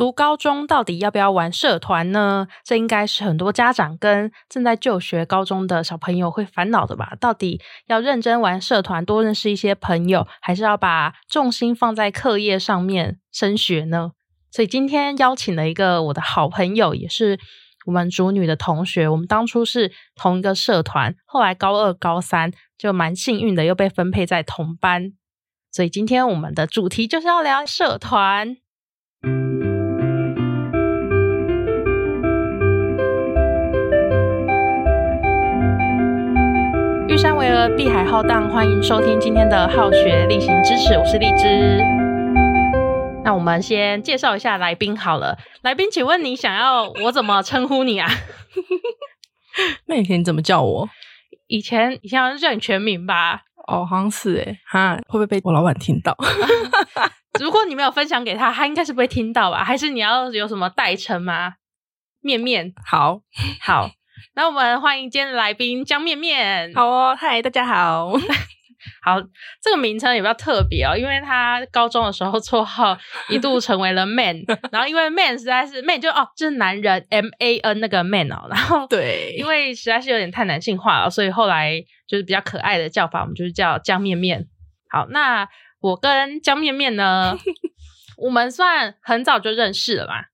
读高中到底要不要玩社团呢？这应该是很多家长跟正在就学高中的小朋友会烦恼的吧？到底要认真玩社团，多认识一些朋友，还是要把重心放在课业上面升学呢？所以今天邀请了一个我的好朋友，也是我们主女的同学。我们当初是同一个社团，后来高二、高三就蛮幸运的，又被分配在同班。所以今天我们的主题就是要聊社团。碧海浩荡，欢迎收听今天的好学例行支持，我是荔枝。那我们先介绍一下来宾好了。来宾，请问你想要我怎么称呼你啊？那以前你怎么叫我？以前以前好像叫你全名吧？哦，好像是哎哈，会不会被我老板听到？如果你没有分享给他，他应该是不会听到吧？还是你要有什么代称吗？面面，好好。那我们欢迎今天的来宾江面面。好哦，嗨，大家好。好，这个名称也比较特别哦，因为他高中的时候绰号一度成为了 man，然后因为 man 实在是 man 就哦就是男人 M A N 那个 man 哦，然后对，因为实在是有点太男性化了，所以后来就是比较可爱的叫法，我们就是叫江面面。好，那我跟江面面呢，我们算很早就认识了吧？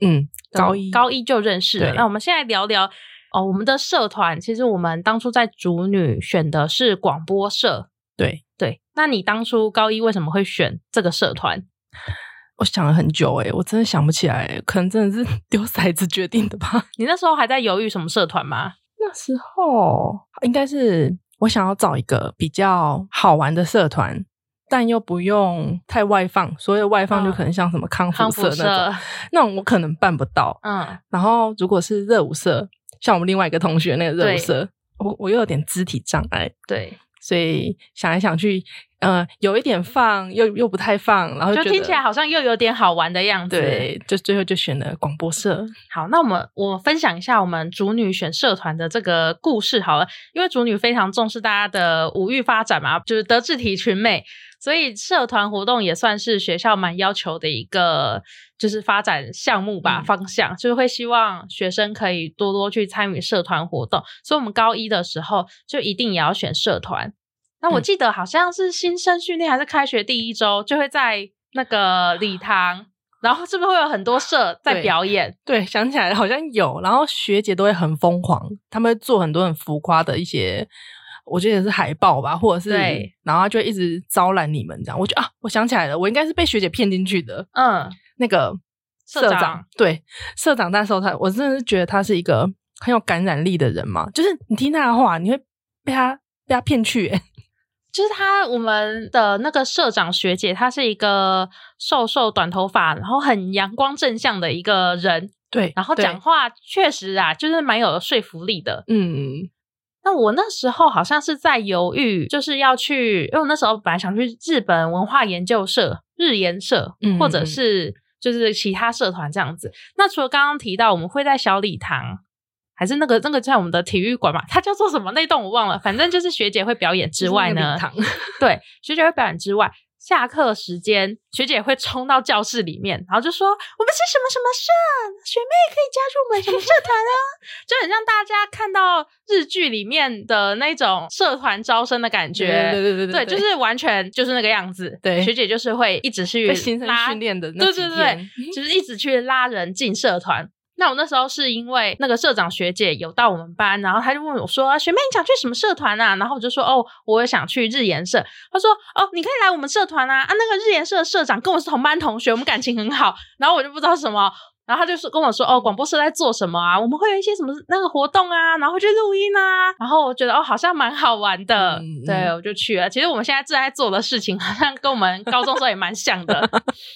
嗯，高一高一就认识了。那我们现在聊聊。哦，我们的社团其实我们当初在主女选的是广播社，对对。那你当初高一为什么会选这个社团？我想了很久，诶我真的想不起来，可能真的是 丢骰子决定的吧。你那时候还在犹豫什么社团吗？那时候应该是我想要找一个比较好玩的社团，但又不用太外放。所谓外放就可能像什么康复社那种，那种我可能办不到。嗯，然后如果是热舞社。像我们另外一个同学那个热色，我我又有点肢体障碍，对，所以想来想去，呃，有一点放，又又不太放，然后就听起来好像又有点好玩的样子，对，就最后就选了广播社。好，那我们我分享一下我们主女选社团的这个故事好了，因为主女非常重视大家的五育发展嘛，就是德智体群美。所以社团活动也算是学校蛮要求的一个，就是发展项目吧，方向就是会希望学生可以多多去参与社团活动。所以我们高一的时候就一定也要选社团。那我记得好像是新生训练还是开学第一周，就会在那个礼堂，然后是不是会有很多社 在表演？对，想起来好像有。然后学姐都会很疯狂，他们会做很多很浮夸的一些。我记得是海报吧，或者是，然后就一直招揽你们这样。我觉得啊，我想起来了，我应该是被学姐骗进去的。嗯，那个社长，对社长那时候他，我真的是觉得他是一个很有感染力的人嘛。就是你听他的话，你会被他被他骗去。就是他，我们的那个社长学姐，她是一个瘦瘦短头发，然后很阳光正向的一个人。对，然后讲话确实啊，就是蛮有说服力的。嗯。那我那时候好像是在犹豫，就是要去，因为我那时候本来想去日本文化研究社、日研社，或者是就是其他社团这样子。那除了刚刚提到我们会在小礼堂，还是那个那个在我们的体育馆嘛？它叫做什么？那栋我忘了，反正就是学姐会表演之外呢，对，学姐会表演之外。下课时间，学姐会冲到教室里面，然后就说：“我们是什么什么社，学妹可以加入我们什么社团啊？” 就很像大家看到日剧里面的那种社团招生的感觉。对对对对，对，就是完全就是那个样子。对，学姐就是会一直去拉训练的，对对对，就是一直去拉人进社团。那我那时候是因为那个社长学姐有到我们班，然后他就问我说：“学妹，你想去什么社团啊？”然后我就说：“哦，我也想去日研社。”他说：“哦，你可以来我们社团啊！啊，那个日研社的社长跟我是同班同学，我们感情很好。”然后我就不知道什么，然后他就说跟我说：“哦，广播社在做什么啊？我们会有一些什么那个活动啊，然后去录音啊。”然后我觉得哦，好像蛮好玩的，对，我就去了。其实我们现在正在做的事情，好像跟我们高中时候也蛮像的。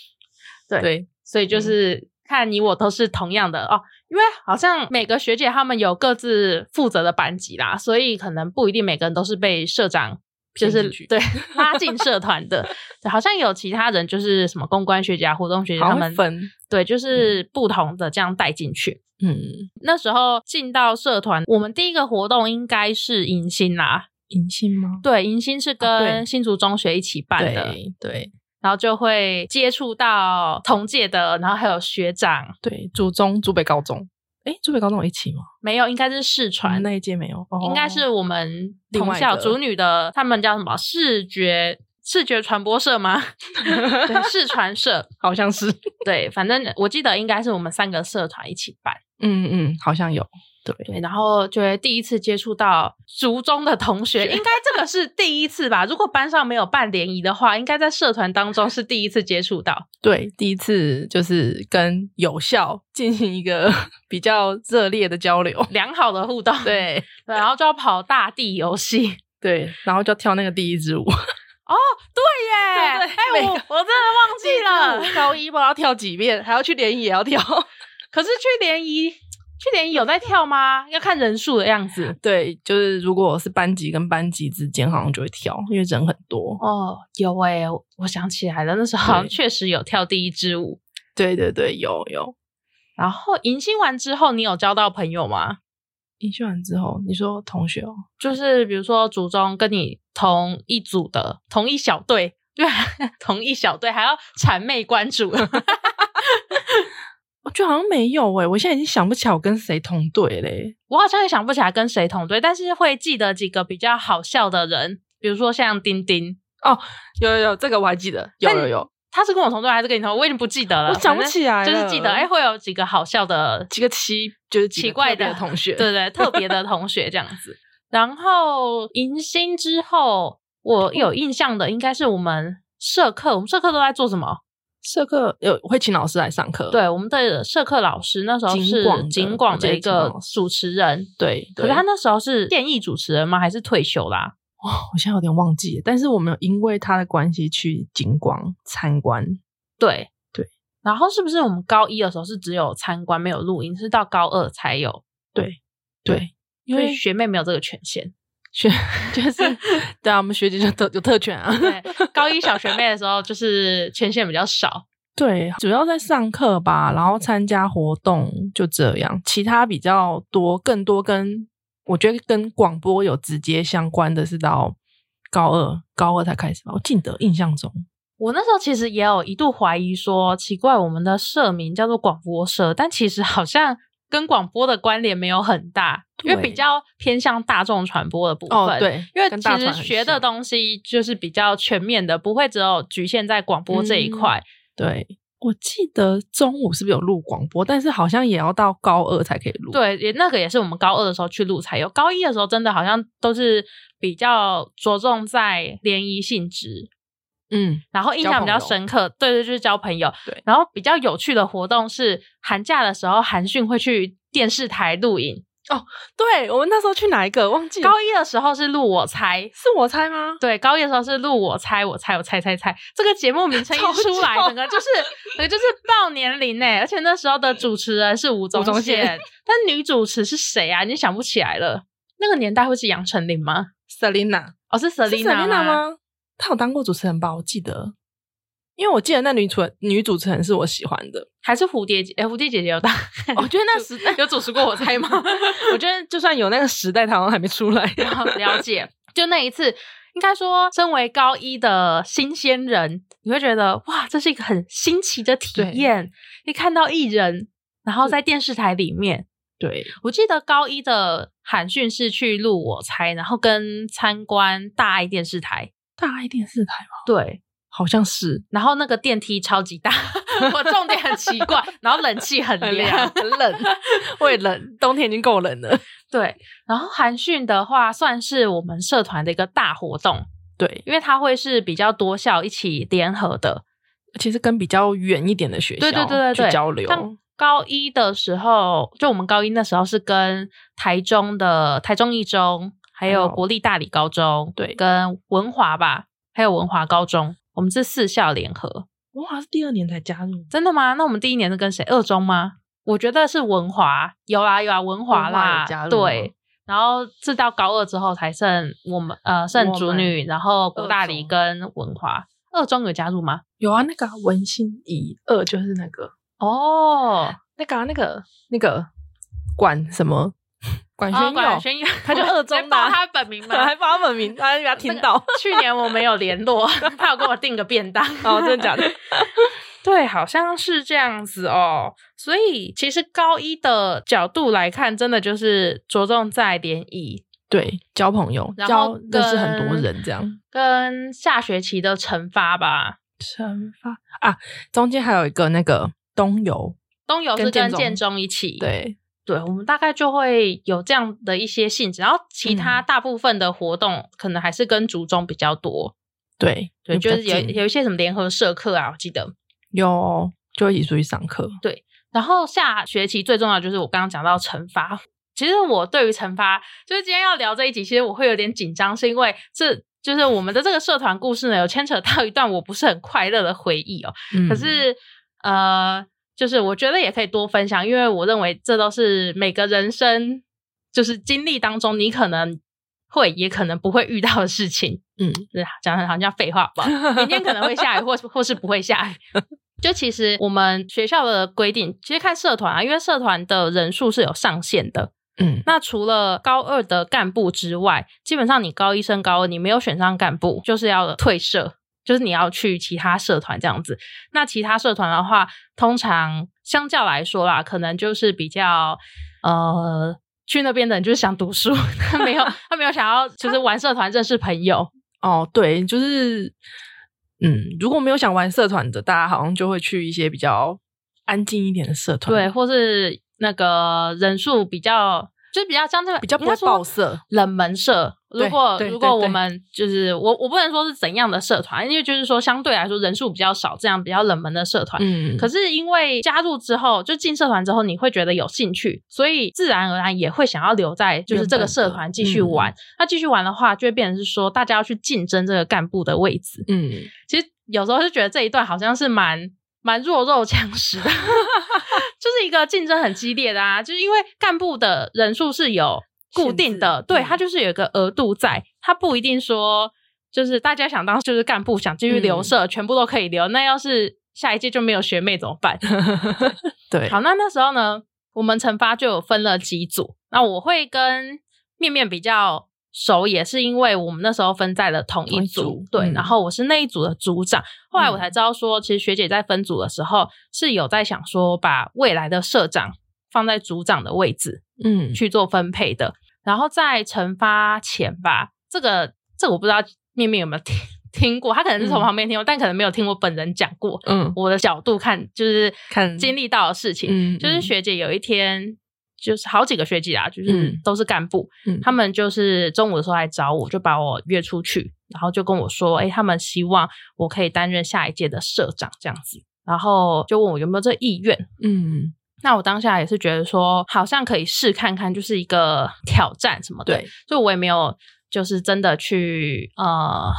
对，所以就是看你我都是同样的哦。因为好像每个学姐他们有各自负责的班级啦，所以可能不一定每个人都是被社长就是对拉进社团的。好像有其他人就是什么公关学姐、活动学姐他们分对，就是不同的这样带进去。嗯，那时候进到社团，我们第一个活动应该是迎新啦。迎新吗？对，迎新是跟新竹中学一起办的。对。然后就会接触到同届的，然后还有学长。对，祖中、祖北高中，哎，祖北高中有一起吗？没有，应该是视传那一届没有，应该是我们同校主女的，他们叫什么视觉视觉传播社吗？对，视传社 好像是。对，反正我记得应该是我们三个社团一起办。嗯嗯，好像有。对，然后就会第一次接触到族中的同学，应该这个是第一次吧？如果班上没有办联谊的话，应该在社团当中是第一次接触到。对，第一次就是跟有效进行一个 比较热烈的交流，良好的互动。对，对，然后就要跑大地游戏，对，然后就跳那个第一支舞。哦，对耶！哎，我我真的忘记了，高一不知道跳几遍，还要去联谊也要跳，可是去联谊。去年有在跳吗？要看人数的样子。对，就是如果是班级跟班级之间，好像就会跳，因为人很多。哦，有诶，我想起来了，那时候好像确实有跳第一支舞。对对对，有有。然后迎新完之后，你有交到朋友吗？迎新完之后，你说同学哦，就是比如说祖宗跟你同一组的，同一小队，对，同一小队还要谄媚关注。我觉得好像没有诶，我现在已经想不起来我跟谁同队嘞。我好像也想不起来跟谁同队，但是会记得几个比较好笑的人，比如说像丁丁哦，有有有，这个我还记得，有有有，他是跟我同队还是跟你同？我已经不记得了，我想不起来，就是记得哎，会有几个好笑的几个奇，就是奇怪的同学，对对，特别的同学这样子。然后迎新之后，我有印象的应该是我们社课，我们社课都在做什么？社课有会请老师来上课，对，我们的社课老师那时候是景广的一个主持人，对，可是他那时候是现役主持人吗？还是退休啦？哇，我现在有点忘记了，但是我们有因为他的关系去景广参观，对对，然后是不是我们高一的时候是只有参观没有录音，是到高二才有？对对，因为学妹没有这个权限。学就是 对啊，我们学姐就特有特权啊。对，高一小学妹的时候就是权限比较少。对，主要在上课吧，然后参加活动就这样。其他比较多，更多跟我觉得跟广播有直接相关的是到高二，高二才开始吧。我记得印象中，我那时候其实也有一度怀疑说，奇怪，我们的社名叫做广播社，但其实好像。跟广播的关联没有很大，因为比较偏向大众传播的部分。对，因为其实学的东西就是比较全面的，不会只有局限在广播这一块。对，我记得中午是不是有录广播，但是好像也要到高二才可以录。对，也那个也是我们高二的时候去录才有，高一的时候真的好像都是比较着重在联谊性质。嗯，然后印象比较深刻，对对，就是交朋友。对，然后比较有趣的活动是寒假的时候，韩讯会去电视台录影。哦，对，我们那时候去哪一个忘记？高一的时候是录我猜，是我猜吗？对，高一的时候是录我猜，我猜，我猜猜猜。这个节目名称一出来，整个就是，整个就是爆年龄呢。而且那时候的主持人是吴宗宪，但女主持是谁啊？你想不起来了？那个年代会是杨丞琳吗？Selina，哦，是 Selina 吗？他有当过主持人吧？我记得，因为我记得那女主女主持人是我喜欢的，还是蝴蝶姐？哎，蝴蝶姐姐有当？我觉得那 时代有主持过，我猜吗？我觉得就算有那个时代，他好像还没出来。了解，就那一次，应该说，身为高一的新鲜人，你会觉得哇，这是一个很新奇的体验。一看到艺人，然后在电视台里面，对我记得高一的韩讯是去录我猜，然后跟参观大爱电视台。大爱电视台吗？对，好像是。然后那个电梯超级大，我重点很奇怪。然后冷气很凉，很冷，会冷。冬天已经够冷了。对。然后韩讯的话，算是我们社团的一个大活动。对，因为它会是比较多校一起联合的，其实跟比较远一点的学校，对对对对对，交流。高一的时候，就我们高一那时候是跟台中的台中一中。还有国立大理高中，对，跟文华吧，还有文华高中，我们是四校联合。文华是第二年才加入，真的吗？那我们第一年是跟谁？二中吗？我觉得是文华，有啊有啊，文华啦，对。然后是到高二之后才剩我们呃剩主女，然后国大理跟文华。二中有加入吗？有啊，那个文心怡二就是那个哦，那个那个那个管什么？管轩佑，轩佑，他就二中的，他本名吗？还报他本名，他给他听到。去年我没有联络，他有给我订个便当。哦，真的假的？对，好像是这样子哦。所以其实高一的角度来看，真的就是着重在联谊，对，交朋友，交认识很多人，这样。跟下学期的惩罚吧，惩罚啊，中间还有一个那个东游，东游是跟建中一起，对。对，我们大概就会有这样的一些性质，然后其他大部分的活动可能还是跟族中比较多。对对，就是有有一些什么联合社课啊，我记得有就一起出去上课。对，然后下学期最重要就是我刚刚讲到惩罚。其实我对于惩罚，就是今天要聊这一集，其实我会有点紧张，是因为这就是我们的这个社团故事呢，有牵扯到一段我不是很快乐的回忆哦。可是呃。就是我觉得也可以多分享，因为我认为这都是每个人生就是经历当中，你可能会也可能不会遇到的事情。嗯，讲的好像废话吧。明天可能会下雨，或或是不会下雨。就其实我们学校的规定，其实看社团啊，因为社团的人数是有上限的。嗯，那除了高二的干部之外，基本上你高一升高二，你没有选上干部，就是要退社。就是你要去其他社团这样子，那其他社团的话，通常相较来说啦，可能就是比较呃，去那边的人就是想读书，他没有 他没有想要就是玩社团认识朋友 哦，对，就是嗯，如果没有想玩社团的，大家好像就会去一些比较安静一点的社团，对，或是那个人数比较。就是比较像这个比较不会爆色冷门社。如果如果我们就是我我不能说是怎样的社团，因为就是说相对来说人数比较少，这样比较冷门的社团。嗯，可是因为加入之后，就进社团之后，你会觉得有兴趣，所以自然而然也会想要留在就是这个社团继续玩。那继续玩的话，就会变成是说大家要去竞争这个干部的位置。嗯，其实有时候就觉得这一段好像是蛮。蛮弱肉强食的，就是一个竞争很激烈的啊，就是因为干部的人数是有固定的，对他就是有一个额度在，他不一定说就是大家想当就是干部想继续留社，全部都可以留。那要是下一届就没有学妹怎么办？对，好，那那时候呢，我们惩罚就有分了几组，那我会跟面面比较。熟也是因为我们那时候分在了同一组，对，然后我是那一组的组长。后来我才知道说，其实学姐在分组的时候是有在想说，把未来的社长放在组长的位置，嗯，去做分配的。然后在惩罚前吧，这个这我不知道面面有没有听听过，他可能是从旁边听过，但可能没有听我本人讲过。嗯，我的角度看就是看经历到的事情，嗯就是学姐有一天。就是好几个学姐啊，就是都是干部，嗯他们就是中午的时候来找我，就把我约出去，然后就跟我说，哎，他们希望我可以担任下一届的社长这样子，然后就问我有没有这意愿。嗯，那我当下也是觉得说，好像可以试看看，就是一个挑战什么的，所以我也没有就是真的去呃，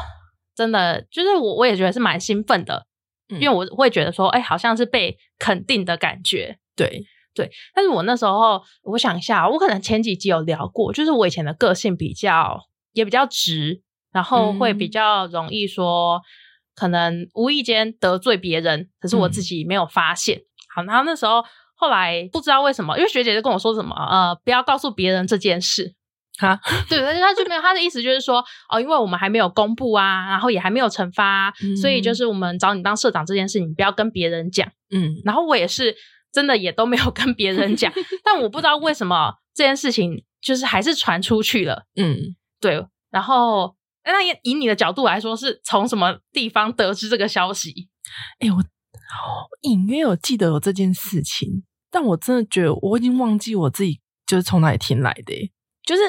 真的就是我我也觉得是蛮兴奋的，因为我会觉得说，哎，好像是被肯定的感觉，对。对，但是我那时候，我想一下，我可能前几集有聊过，就是我以前的个性比较也比较直，然后会比较容易说，可能无意间得罪别人，可是我自己没有发现。好，然后那时候后来不知道为什么，因为学姐就跟我说什么，呃，不要告诉别人这件事。哈，对，而且他就没有他的意思，就是说，哦，因为我们还没有公布啊，然后也还没有惩罚，所以就是我们找你当社长这件事，你不要跟别人讲。嗯，然后我也是。真的也都没有跟别人讲，但我不知道为什么这件事情就是还是传出去了。嗯，对。然后，那以你的角度来说，是从什么地方得知这个消息？哎，我隐约有记得有这件事情，但我真的觉得我已经忘记我自己就是从哪里听来的。就是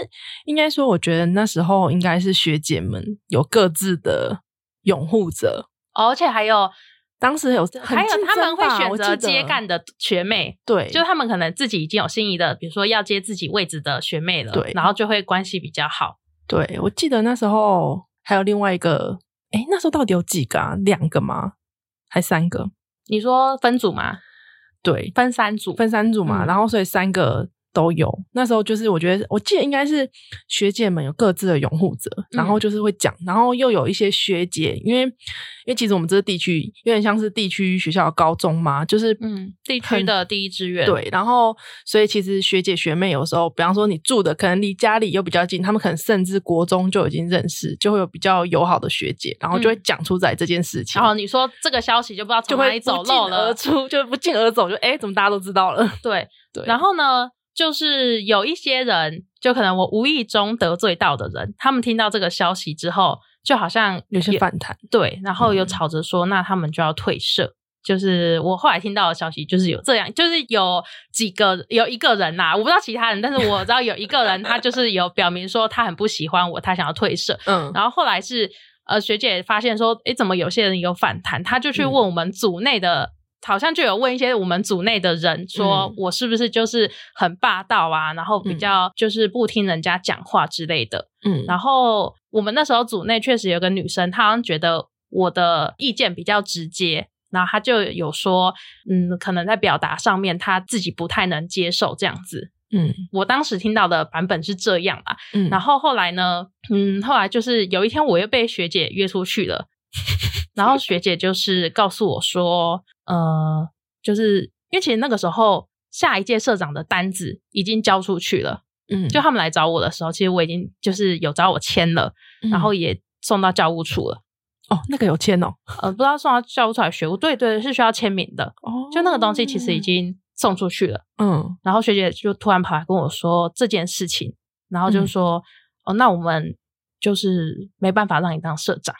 应该说，我觉得那时候应该是学姐们有各自的拥护者，而且还有。当时有还有他们会选择接干的学妹，对，就他们可能自己已经有心仪的，比如说要接自己位置的学妹了，对，然后就会关系比较好。对，我记得那时候还有另外一个，哎，那时候到底有几个啊？两个吗？还三个？你说分组吗？对，分三组，分三组嘛。然后所以三个都有。那时候就是我觉得，我记得应该是学姐们有各自的拥护者，然后就是会讲，然后又有一些学姐，因为因为其实我们这个地区有点像是地区学校的高中嘛，就是嗯，地区的第一志愿。对，然后所以其实学姐学妹有时候，比方说你住的可能离家里又比较近，他们可能甚至国中就已经认识，就会有比较友好的学姐，然后就会讲出来这件事情。然后你说这个消息就不知道从哪里走漏了，而出就不胫而走，就哎，怎么大家都知道了？对对，然后呢？就是有一些人，就可能我无意中得罪到的人，他们听到这个消息之后，就好像有些反弹，对，然后又吵着说，那他们就要退社。就是我后来听到的消息，就是有这样，就是有几个有一个人呐，我不知道其他人，但是我知道有一个人，他就是有表明说他很不喜欢我，他想要退社。嗯，然后后来是呃学姐发现说，诶，怎么有些人有反弹，他就去问我们组内的。好像就有问一些我们组内的人，说我是不是就是很霸道啊，然后比较就是不听人家讲话之类的。嗯，然后我们那时候组内确实有个女生，她好像觉得我的意见比较直接，然后她就有说，嗯，可能在表达上面她自己不太能接受这样子。嗯，我当时听到的版本是这样啊。嗯，然后后来呢，嗯，后来就是有一天我又被学姐约出去了。然后学姐就是告诉我说，呃，就是因为其实那个时候下一届社长的单子已经交出去了，嗯，就他们来找我的时候，其实我已经就是有找我签了，然后也送到教务处了。哦，那个有签哦，呃，不知道送到教务处还是学务，对对，是需要签名的。哦，就那个东西其实已经送出去了，嗯，然后学姐就突然跑来跟我说这件事情，然后就说，哦，那我们就是没办法让你当社长。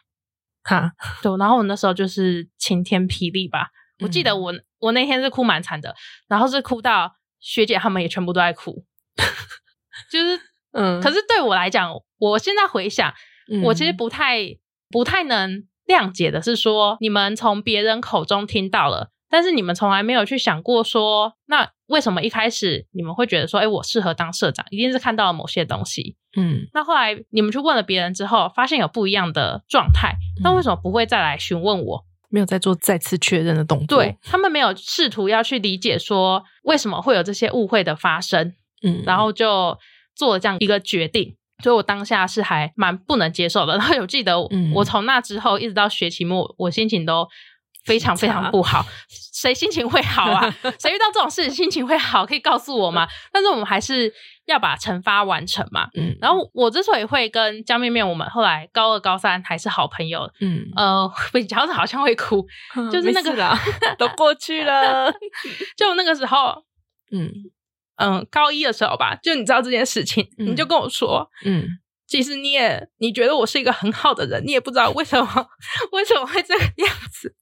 哈，对，然后我那时候就是晴天霹雳吧。我记得我我那天是哭蛮惨的，然后是哭到学姐他们也全部都在哭，就是嗯。可是对我来讲，我现在回想，我其实不太不太能谅解的是说，你们从别人口中听到了。但是你们从来没有去想过说，那为什么一开始你们会觉得说，哎，我适合当社长，一定是看到了某些东西。嗯，那后来你们去问了别人之后，发现有不一样的状态，那为什么不会再来询问我？没有再做再次确认的动作？对他们没有试图要去理解说为什么会有这些误会的发生。嗯，然后就做了这样一个决定，所以我当下是还蛮不能接受的。然后有记得，我从那之后一直到学期末，我心情都。非常非常不好，谁心情会好啊？谁遇到这种事情心情会好？可以告诉我吗？但是我们还是要把惩罚完成嘛。嗯，然后我之所以会跟江面面，我们后来高二、高三还是好朋友。嗯，呃，讲着好像会哭，就是那个 都过去了。就那个时候，嗯嗯，高一的时候吧，就你知道这件事情，你就跟我说，嗯。其实你也你觉得我是一个很好的人，你也不知道为什么 为什么会这个样子，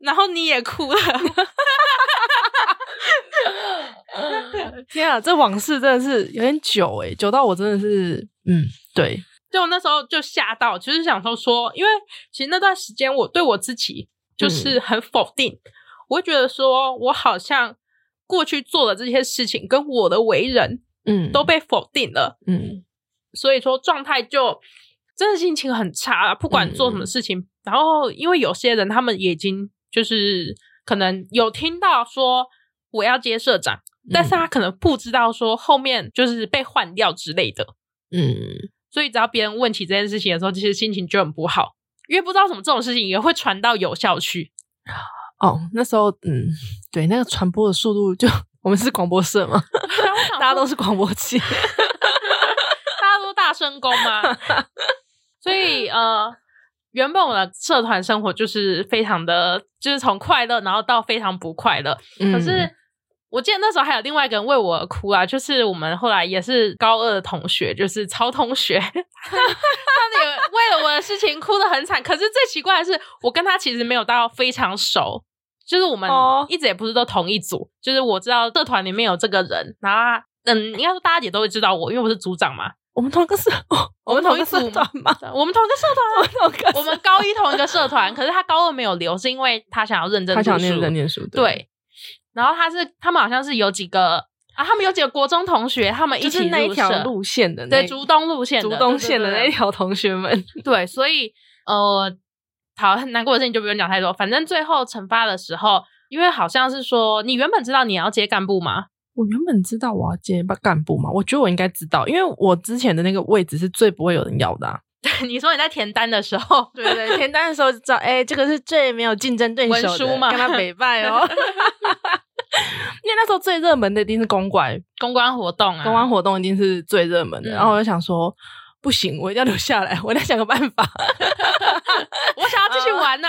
然后你也哭了。天啊，这往事真的是有点久哎，久到我真的是嗯，对，就我那时候就吓到，就是想说说，因为其实那段时间我对我自己就是很否定，我会觉得说我好像过去做的这些事情跟我的为人，嗯，都被否定了，嗯。所以说状态就真的心情很差，不管做什么事情。然后因为有些人他们已经就是可能有听到说我要接社长，但是他可能不知道说后面就是被换掉之类的。嗯，所以只要别人问起这件事情的时候，其实心情就很不好，因为不知道什么这种事情也会传到有效区。哦，那时候嗯，对，那个传播的速度就 我们是广播社嘛，大家都是广播器。大声功吗？所以呃，原本我的社团生活就是非常的，就是从快乐，然后到非常不快乐。可是我记得那时候还有另外一个人为我哭啊，就是我们后来也是高二的同学，就是曹同学，他也为了我的事情哭得很惨。可是最奇怪的是，我跟他其实没有到非常熟，就是我们一直也不是都同一组。就是我知道社团里面有这个人，然后嗯，应该说大家也都会知道我，因为我是组长嘛。我们同一个社，我们同一个社团吗？我们同一个社团，我们高一同一个社团，可是他高二没有留，是因为他想要认真，他想认真念书。对，然后他是他们好像是有几个啊，他们有几个国中同学，他们一起那一条路线的，对，竹东路线，竹东线的那一条同学们。对，所以呃，好很难过的事情就不用讲太多。反正最后惩罚的时候，因为好像是说你原本知道你要接干部吗？我原本知道我要接干部嘛，我觉得我应该知道，因为我之前的那个位置是最不会有人要的。对，你说你在填单的时候，对对，填单的时候就知道，哎，这个是最没有竞争对手的，跟他北拜哦。因为那时候最热门的一定是公关，公关活动啊，公关活动一定是最热门的。然后我就想说，不行，我一定要留下来，我得想个办法。我想要继续玩呐，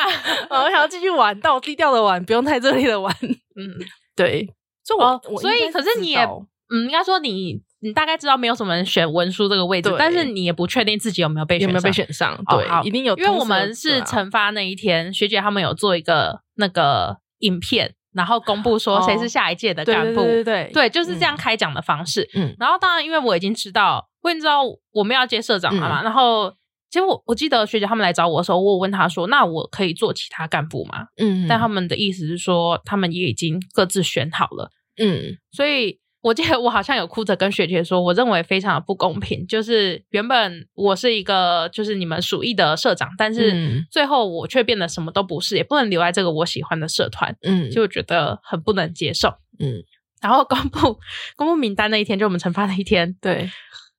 我想要继续玩，但我低调的玩，不用太热烈的玩。嗯，对。所以，我所以，可是你也，嗯，应该说你，你大概知道没有什么人选文书这个位置，但是你也不确定自己有没有被有没有被选上。对，一定有，因为我们是惩罚那一天，学姐他们有做一个那个影片。然后公布说谁是下一届的干部，对对对，对，就是这样开讲的方式。嗯，然后当然，因为我已经知道，我已经知道我们要接社长了嘛。然后，其实我我记得学姐他们来找我的时候，我问他说：“那我可以做其他干部吗？”嗯，但他们的意思是说，他们也已经各自选好了。嗯，所以。我记得我好像有哭着跟学姐说，我认为非常的不公平。就是原本我是一个就是你们属意的社长，但是最后我却变得什么都不是，也不能留在这个我喜欢的社团，嗯，就觉得很不能接受，嗯。然后公布公布名单那一天，就我们惩罚那一天，对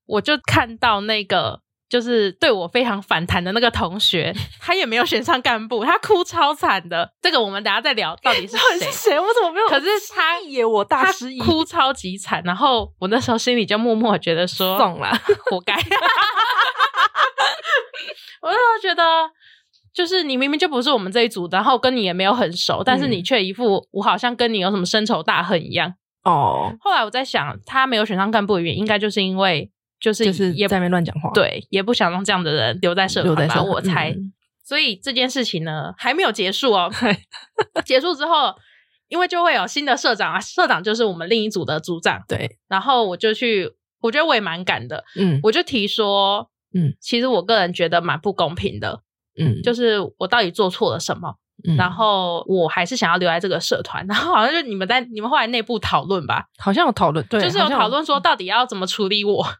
我就看到那个。就是对我非常反弹的那个同学，他也没有选上干部，他哭超惨的。这个我们等下再聊，到底是谁？谁？我怎么没有？可是他也我大失忆，哭超级惨。然后我那时候心里就默默觉得说，送了，活该。我那时候觉得，就是你明明就不是我们这一组，然后跟你也没有很熟，但是你却一副我好像跟你有什么深仇大恨一样。哦。后来我在想，他没有选上干部的原因，应该就是因为。就是就是也在那边乱讲话，对，也不想让这样的人留在社团吧，我猜。所以这件事情呢还没有结束哦。结束之后，因为就会有新的社长啊，社长就是我们另一组的组长。对，然后我就去，我觉得我也蛮敢的，嗯，我就提说，嗯，其实我个人觉得蛮不公平的，嗯，就是我到底做错了什么？然后我还是想要留在这个社团，然后好像就你们在你们后来内部讨论吧，好像有讨论，对，就是有讨论说到底要怎么处理我，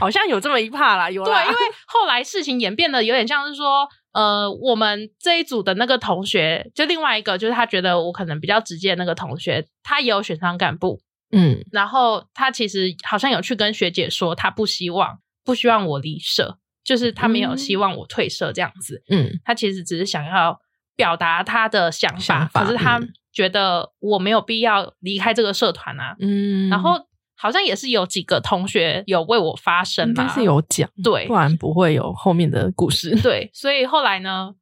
好像有这么一怕啦，有对，因为后来事情演变的有点像是说，呃，我们这一组的那个同学，就另外一个就是他觉得我可能比较直接的那个同学，他也有选上干部，嗯，然后他其实好像有去跟学姐说，他不希望不希望我离社。就是他没有希望我退社这样子，嗯，他其实只是想要表达他的想法，可是他觉得我没有必要离开这个社团啊，嗯，然后好像也是有几个同学有为我发声吧，是有讲，对，不然不会有后面的故事，对，所以后来呢，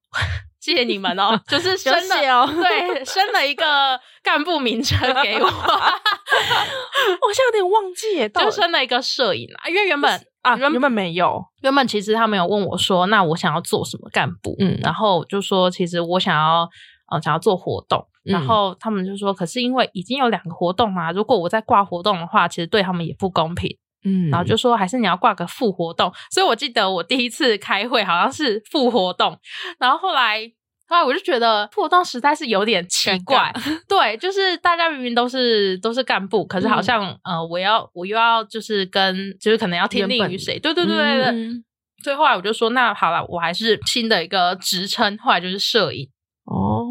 谢谢你们哦，就是升了哦，对，升了一个干部名称给我，我现在有点忘记，就升了一个摄影啊，因为原本。啊，原本没有，原本其实他们有问我说，那我想要做什么干部？嗯，然后就说其实我想要，呃，想要做活动。然后他们就说，可是因为已经有两个活动嘛，如果我再挂活动的话，其实对他们也不公平。嗯，然后就说还是你要挂个副活动。所以我记得我第一次开会好像是副活动，然后后来。后来我就觉得活动实在是有点奇怪，对，就是大家明明都是都是干部，可是好像呃，我要我又要就是跟就是可能要听命于谁？对对对对对。所以后来我就说，那好了，我还是新的一个职称，后来就是摄影。哦，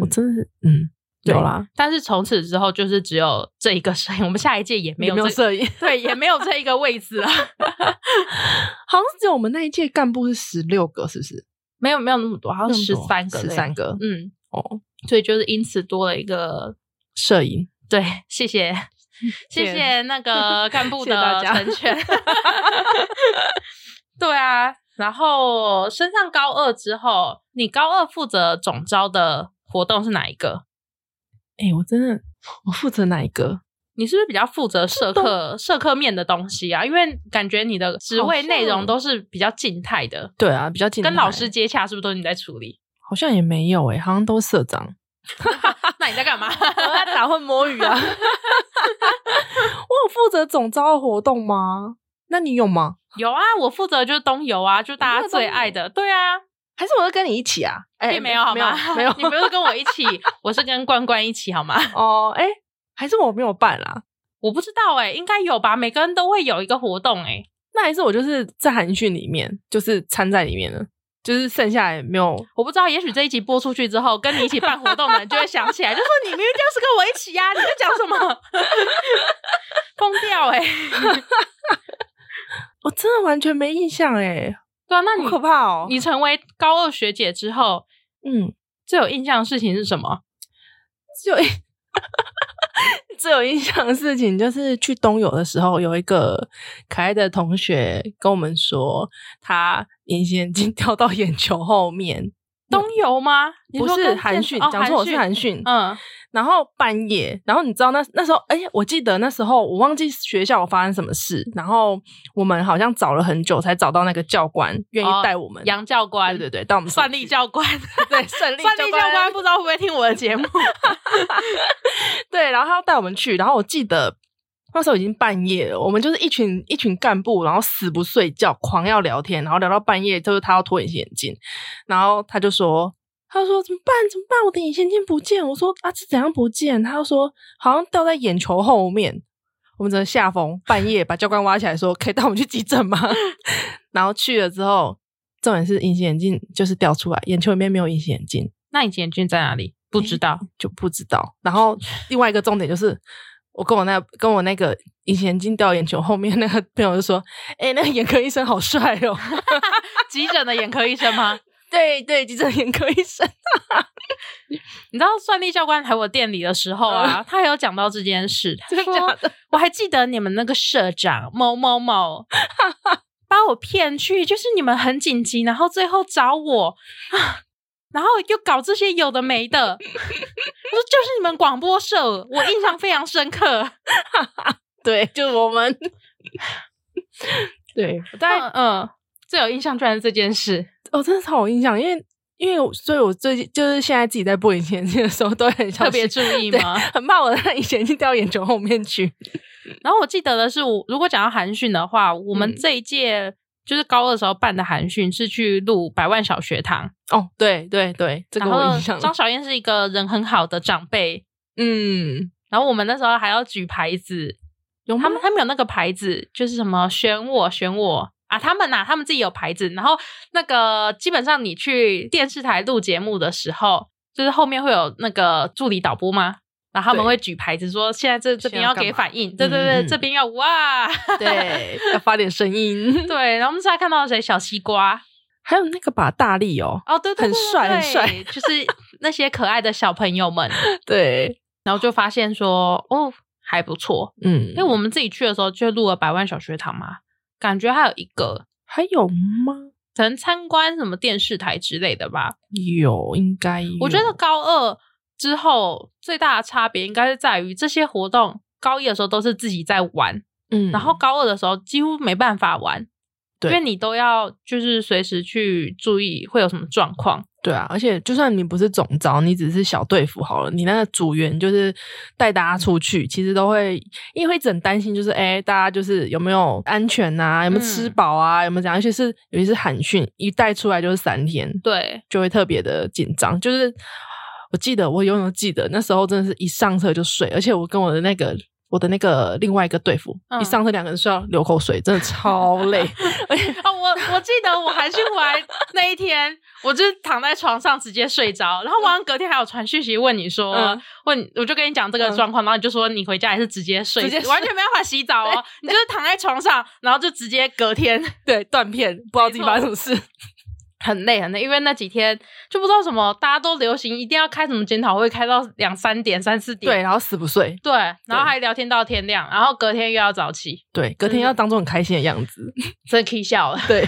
我真的是嗯，有啦。但是从此之后，就是只有这一个摄影，我们下一届也没有摄影，对，也没有这一个位置了。好像只有我们那一届干部是十六个，是不是？没有没有那么多，好像十三个，十三个，嗯，哦，所以就是因此多了一个摄影，对，谢谢 谢谢那个 干部的成全，对啊，然后升上高二之后，你高二负责总招的活动是哪一个？哎，我真的，我负责哪一个？你是不是比较负责社课社课面的东西啊？因为感觉你的职位内容都是比较静态的。对啊，比较静。跟老师接洽是不是都是你在处理？好像也没有诶，好像都是社长。那你在干嘛？我在打混摸鱼啊。我有负责总招的活动吗？那你有吗？有啊，我负责就是东游啊，就大家最爱的。对啊，还是我是跟你一起啊？并没有好吗？没有，你不是跟我一起，我是跟关关一起好吗？哦，哎。还是我没有办啦，我不知道哎，应该有吧？每个人都会有一个活动哎，那还是我就是在韩讯里面，就是参在里面了。就是剩下来没有，我不知道，也许这一集播出去之后，跟你一起办活动的人就会想起来，就说你明明就是跟我一起呀，你在讲什么？疯掉哎！我真的完全没印象哎。对啊，那你可怕哦！你成为高二学姐之后，嗯，最有印象的事情是什么？最有 最有印象的事情就是去东游的时候，有一个可爱的同学跟我们说，他隐形眼镜掉到眼球后面。东游吗？不是韩讯，讲错我是韩讯。嗯。然后半夜，然后你知道那那时候，哎，我记得那时候我忘记学校发生什么事，然后我们好像找了很久才找到那个教官愿意带我们，杨教官，对对对，带我们算力教官，对，算力 算力教官，不知道会不会听我的节目？对，然后他要带我们去，然后我记得那时候已经半夜了，我们就是一群一群干部，然后死不睡觉，狂要聊天，然后聊到半夜，就是他要脱隐形眼镜，然后他就说。他说：“怎么办？怎么办？我的隐形眼镜不见。”我说：“啊，这怎样不见？”他说：“好像掉在眼球后面。”我们真的下风，半夜把教官挖起来说：“可以带我们去急诊吗？” 然后去了之后，重点是隐形眼镜就是掉出来，眼球里面没有隐形眼镜。那隐形眼镜在哪里？不知道，就不知道。然后另外一个重点就是，我跟我那跟我那个隐形眼镜掉眼球后面那个朋友就说：“哎，那个眼科医生好帅哦！” 急诊的眼科医生吗？对对，急诊眼科医生。你知道算力教官来我店里的时候啊，他还有讲到这件事。真的假的？我还记得你们那个社长某某某 把我骗去，就是你们很紧急，然后最后找我，然后又搞这些有的没的。我说就是你们广播社，我印象非常深刻。对，就是我们。对，但嗯，最有印象居然是这件事。哦，真的超有印象，因为因为所以，我最近就是现在自己在播隐形眼镜的时候，都很特别注意吗？很怕我的隐形眼镜掉眼球后面去。然后我记得的是，我如果讲到韩训的话，我们这一届就是高二时候办的韩训是去录百万小学堂。哦，对对对，这个我印象。张小燕是一个人很好的长辈，嗯，然后我们那时候还要举牌子，有他们他们有那个牌子，就是什么选我选我。啊，他们呐，他们自己有牌子，然后那个基本上你去电视台录节目的时候，就是后面会有那个助理导播吗？然后他们会举牌子说，现在这这边要给反应，对对对，这边要哇，对，要发点声音，对。然后我们现在看到谁？小西瓜，还有那个把大力哦，哦对，很帅很帅，就是那些可爱的小朋友们，对。然后就发现说，哦，还不错，嗯，因为我们自己去的时候就录了百万小学堂嘛。感觉还有一个，还有吗？可能参观什么电视台之类的吧。有，应该。我觉得高二之后最大的差别应该是在于这些活动，高一的时候都是自己在玩，嗯，然后高二的时候几乎没办法玩，因为你都要就是随时去注意会有什么状况。对啊，而且就算你不是总招，你只是小队服好了，你那个组员就是带大家出去，其实都会因为会很担心，就是哎，大家就是有没有安全啊，有没有吃饱啊，有没有怎样？尤其是尤其是韩训，一带出来就是三天，对，就会特别的紧张。就是我记得，我永远记得那时候，真的是一上车就睡，而且我跟我的那个。我的那个另外一个队服，一上车两个人需要流口水，真的超累。哦，我我记得我还去玩那一天，我就躺在床上直接睡着，然后晚上隔天还有传讯息问你说，问我就跟你讲这个状况，然后你就说你回家还是直接睡，完全没办法洗澡哦，你就是躺在床上，然后就直接隔天对断片，不知道自己发生什么事。很累很累，因为那几天就不知道什么，大家都流行一定要开什么检讨会，开到两三点、三四点，对，然后死不睡，对，然后还聊天到天亮，然后隔天又要早起，对，隔天要当做很开心的样子，真可以笑了，对。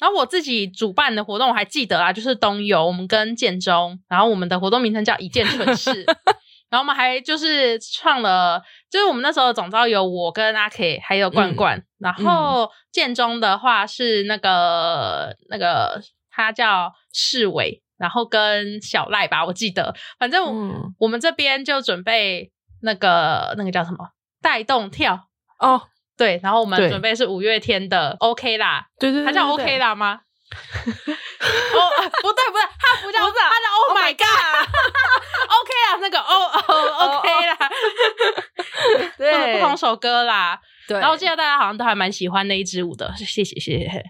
然后我自己主办的活动我还记得啊，就是东游，我们跟建中，然后我们的活动名称叫一件蠢事。然后我们还就是创了，就是我们那时候总招有我跟阿 K 还有罐罐，然后建中的话是那个那个他叫世伟，然后跟小赖吧，我记得，反正我们这边就准备那个那个叫什么带动跳哦，对，然后我们准备是五月天的 OK 啦，对对，他叫 OK 啦吗？哦，不对不对，他不叫，他叫 Oh my God，OK 啦，那个 O O OK 啦，对，不同首歌啦。对。然后我记得大家好像都还蛮喜欢那一支舞的，谢谢谢谢。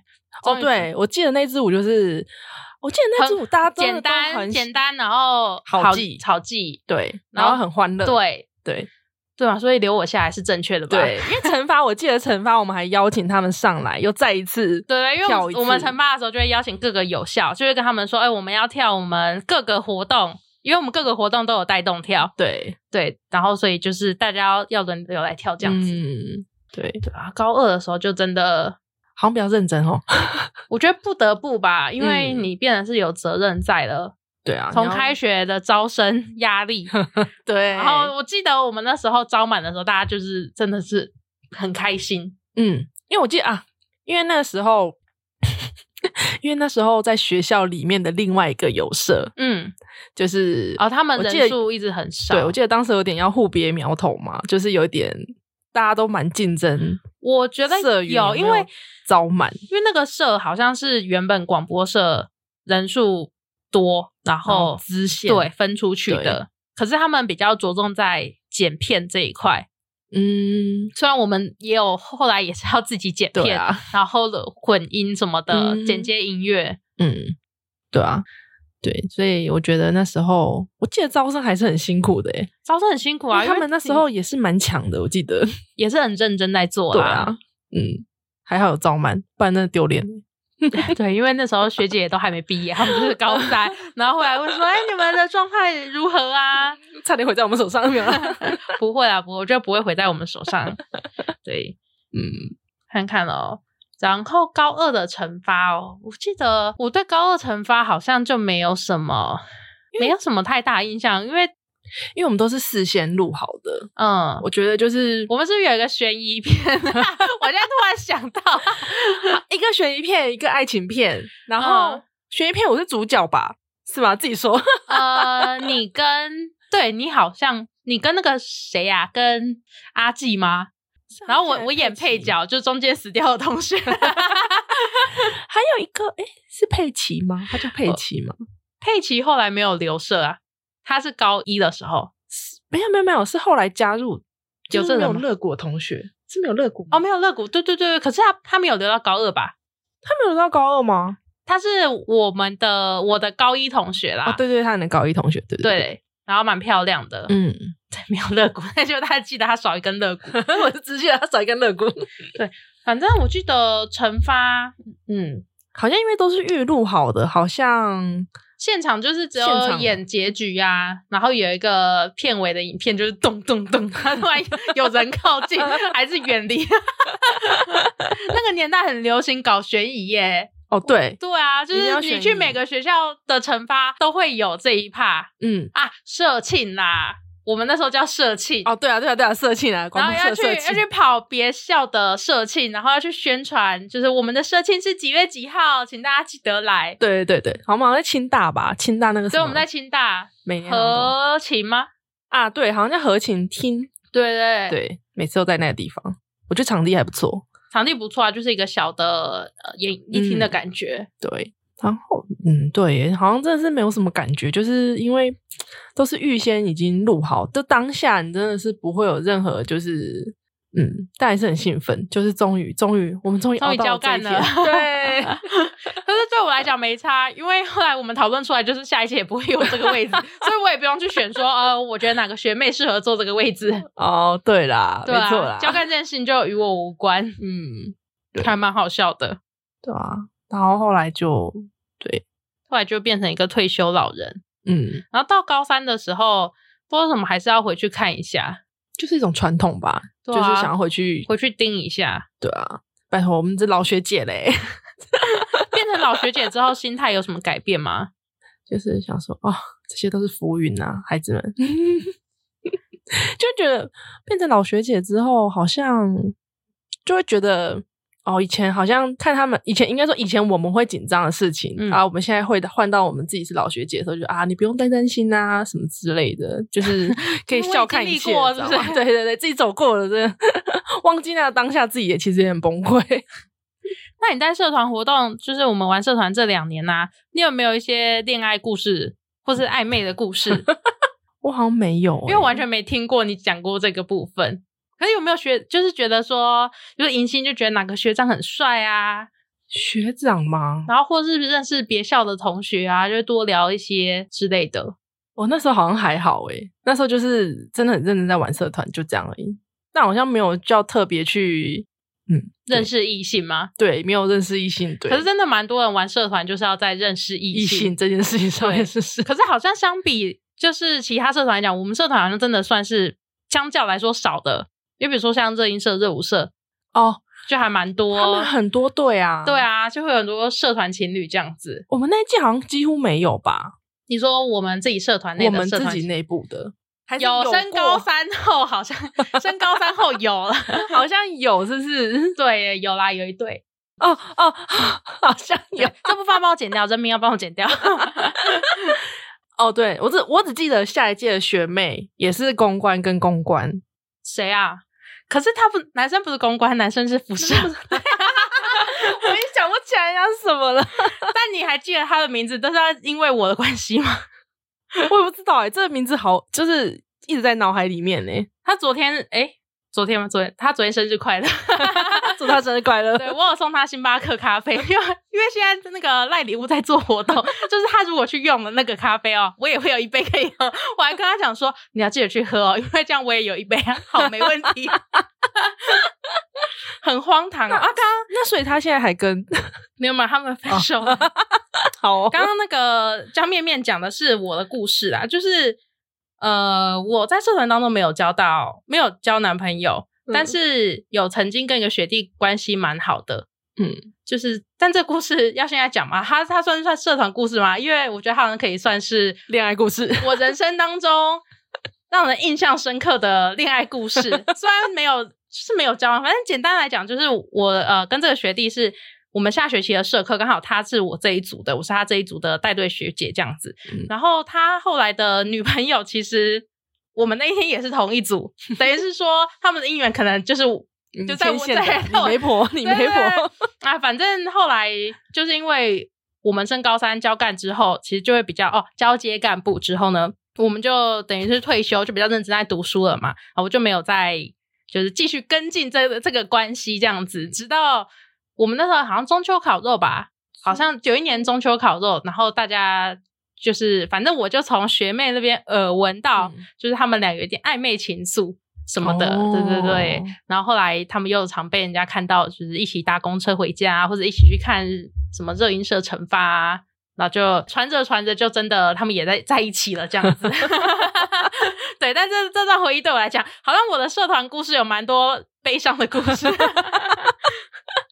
哦，对，我记得那支舞就是，我记得那支舞大家简单简单，然后好记好记，对，然后很欢乐，对对。对啊，所以留我下来是正确的吧？对，因为惩罚，我记得惩罚，我们还邀请他们上来，又再一次对，因为我们惩罚的时候就会邀请各个有效，就会跟他们说，哎，我们要跳我们各个活动，因为我们各个活动都有带动跳，对。对，然后所以就是大家要要轮流来跳这样子，嗯，对。对啊，高二的时候就真的好像比较认真哦，我觉得不得不吧，因为你变得是有责任在了。对啊，从开学的招生 压力，对，然后我记得我们那时候招满的时候，大家就是真的是很开心，嗯，因为我记得啊，因为那个时候，因为那时候在学校里面的另外一个有社，嗯，就是哦，他们人数一直很少，对我记得当时有点要互别苗头嘛，就是有点大家都蛮竞争，我觉得有，因为招满，因为那个社好像是原本广播社人数。多，然后支线对分出去的，可是他们比较着重在剪片这一块。嗯，虽然我们也有后来也是要自己剪片，啊然后的混音什么的，剪接音乐。嗯，对啊，对，所以我觉得那时候，我记得招生还是很辛苦的，诶招生很辛苦啊，他们那时候也是蛮强的，我记得也是很认真在做啊。嗯，还好有招满，不然那丢脸。对，因为那时候学姐都还没毕业，他们就是高三，然后后来问说：“哎，你们的状态如何啊？” 差点毁在我们手上，没有？不会啊，不，我觉得不会毁在我们手上。对，嗯，看看哦。然后高二的惩罚哦，我记得我对高二惩罚好像就没有什么，没有什么太大印象，因为。因为我们都是事先录好的，嗯，我觉得就是我们是不是有一个悬疑片，我现在突然想到 一个悬疑片，一个爱情片，然后悬疑片我是主角吧，是吗？自己说，呃，你跟对你好像你跟那个谁呀，跟阿纪吗？然后我我演配角，就中间死掉的同学，还有一个，哎，是佩奇吗？他叫佩奇吗？佩奇后来没有留社啊。他是高一的时候，没有没有没有，是后来加入，有这种乐谷同学是没有乐谷哦，没有乐谷，对对对，可是他他没有留到高二吧？他没有留到高二吗？他是我们的我的高一同学啦，哦对对，他的高一同学，对对，然后蛮漂亮的，嗯，对，没有乐谷，那 就大家记得他少一根乐谷，我是只记得他少一根乐谷，对，反正我记得惩发，嗯，好像因为都是预录好的，好像。现场就是只有演结局呀，然后有一个片尾的影片，就是咚咚咚，突然有人靠近还是远离。那个年代很流行搞悬疑耶。哦，对，对啊，就是你去每个学校的惩罚都会有这一趴。嗯啊，社庆啦。我们那时候叫社庆哦，对啊，对啊，对啊，社庆啊，然后要去要去跑别校的社庆，然后要去宣传，就是我们的社庆是几月几号，请大家记得来。对对对对，好像在清大吧，清大那个，所以我们在清大每年合琴吗？啊，对，好像叫合琴厅。对对对，每次都在那个地方，我觉得场地还不错，场地不错啊，就是一个小的呃演艺厅的感觉。对。然后，嗯，对，好像真的是没有什么感觉，就是因为都是预先已经录好，就当下你真的是不会有任何，就是，嗯，但还是很兴奋，就是终于，终于，我们终于终于交干了，对。可是对我来讲没差，因为后来我们讨论出来，就是下一期也不会有这个位置，所以我也不用去选说，呃，我觉得哪个学妹适合坐这个位置。哦，对啦，没错啦，交干这件事情就与我无关，嗯，还蛮好笑的，对啊。然后后来就对，后来就变成一个退休老人，嗯，然后到高三的时候，不知道什么还是要回去看一下，就是一种传统吧，就是想要回去回去盯一下，对啊，拜托我们这老学姐嘞，变成老学姐之后，心态有什么改变吗？就是想说，哦，这些都是浮云啊，孩子们，就觉得变成老学姐之后，好像就会觉得。哦，以前好像看他们，以前应该说以前我们会紧张的事情啊，我们现在会换到我们自己是老学姐的时候，就啊，你不用担担心啊，什么之类的，就是 可以笑看一切，是不是？对对对，自己走过了，真的忘记那个当下自己也其实也很崩溃。那你在社团活动，就是我们玩社团这两年呐，你有没有一些恋爱故事或是暧昧的故事？我好像没有，因为完全没听过你讲过这个部分。可是有没有学，就是觉得说，就是迎新就觉得哪个学长很帅啊？学长吗？然后或是认识别校的同学啊，就多聊一些之类的。我那时候好像还好诶，那时候就是真的很认真在玩社团，就这样而已。但好像没有叫特别去，嗯，认识异性吗？对，没有认识异性。对，可是真的蛮多人玩社团，就是要在认识异性这件事情上面是是。可是好像相比就是其他社团来讲，我们社团好像真的算是相较来说少的。就比如说像热音社、热舞社，哦。就还蛮多，他们很多对啊，对啊，就会有很多社团情侣这样子。我们那一届好像几乎没有吧？你说我们自己社团内，我们自己内部的，有升高三后好像 升高三后有了，好像有，是不是？对，有啦，有一对。哦哦，好像有，这部分帮我剪掉，人名要帮我剪掉。哦，对我只我只记得下一届的学妹也是公关跟公关，谁啊？可是他不，男生不是公关，男生是辐射。我已经想不起来他什么了。但你还记得他的名字？都是因为我的关系吗？我也不知道哎，这个名字好，就是一直在脑海里面呢。他昨天哎。昨天吗？昨天他昨天生日快乐，祝他生日快乐。对我有送他星巴克咖啡，因为因为现在那个赖礼物在做活动，就是他如果去用了那个咖啡哦，我也会有一杯可以喝。我还跟他讲说，你要记得去喝哦，因为这样我也有一杯。好，没问题。很荒唐啊！刚刚那所以他现在还跟没有嘛？他们分手了。好，刚刚那个江面面讲的是我的故事啊，就是。呃，我在社团当中没有交到，没有交男朋友，但是有曾经跟一个学弟关系蛮好的，嗯，就是，但这故事要现在讲吗？他他算算社团故事吗？因为我觉得好像可以算是恋爱故事，我人生当中 让人印象深刻的恋爱故事，虽然没有是没有交往，反正简单来讲，就是我呃跟这个学弟是。我们下学期的社课刚好他是我这一组的，我是他这一组的带队学姐这样子。然后他后来的女朋友，其实我们那一天也是同一组，等于是说他们的姻缘可能就是 就在我在 你媒婆，你媒婆啊。反正后来就是因为我们升高三交干之后，其实就会比较哦交接干部之后呢，我们就等于是退休，就比较认真在读书了嘛。啊我就没有再就是继续跟进这个这个关系这样子，直到。我们那时候好像中秋烤肉吧，好像九一年中秋烤肉，然后大家就是反正我就从学妹那边耳闻到，就是他们俩有一点暧昧情愫什么的，对对对。然后后来他们又常被人家看到，就是一起搭公车回家，或者一起去看什么热音社惩罚，然后就传着传着就真的他们也在在一起了这样子。对，但这这段回忆对我来讲，好像我的社团故事有蛮多悲伤的故事。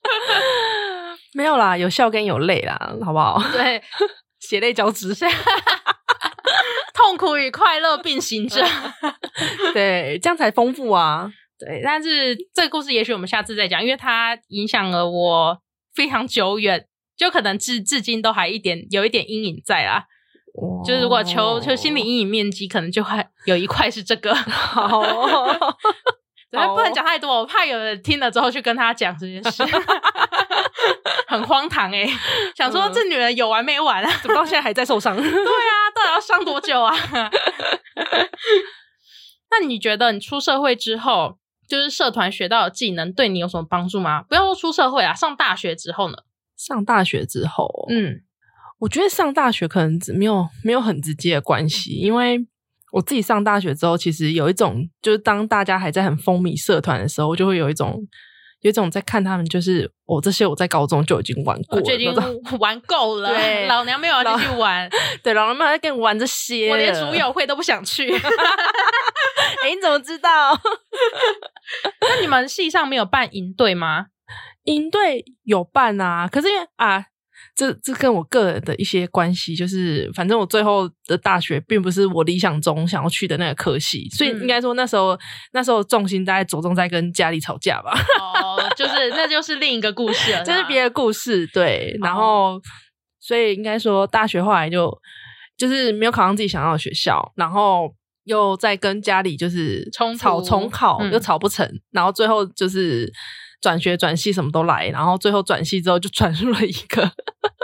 没有啦，有笑跟有泪啦，好不好？对，血泪交织，痛苦与快乐并行着，对，这样才丰富啊。对，但是这个故事也许我们下次再讲，因为它影响了我非常久远，就可能至至今都还一点有一点阴影在啊。就是如果求求心理阴影面积，可能就会有一块是这个。好。不能讲太多，我怕有人听了之后去跟他讲这件事，很荒唐哎！想说这女人有完没完啊？怎么到现在还在受伤？对啊，到底要伤多久啊？那你觉得你出社会之后，就是社团学到的技能对你有什么帮助吗？不要说出社会啊，上大学之后呢？上大学之后，嗯，我觉得上大学可能没有没有很直接的关系，因为。我自己上大学之后，其实有一种，就是当大家还在很风靡社团的时候，就会有一种，有一种在看他们，就是我这些我在高中就已经玩过，就已经 玩够了。对，老娘没有要继续玩。对，老娘没有在跟你玩这些，我连组友会都不想去。哎，你怎么知道？那你们系上没有办营队吗？营队有办啊，可是因为啊。这这跟我个人的一些关系，就是反正我最后的大学并不是我理想中想要去的那个科系，所以应该说那时候那时候重心大概着重在跟家里吵架吧。哦，就是那就是另一个故事了，这是别的故事。对，然后所以应该说大学后来就就是没有考上自己想要的学校，然后又在跟家里就是重吵重考又吵不成，然后最后就是。转学转系什么都来，然后最后转系之后就转入了一个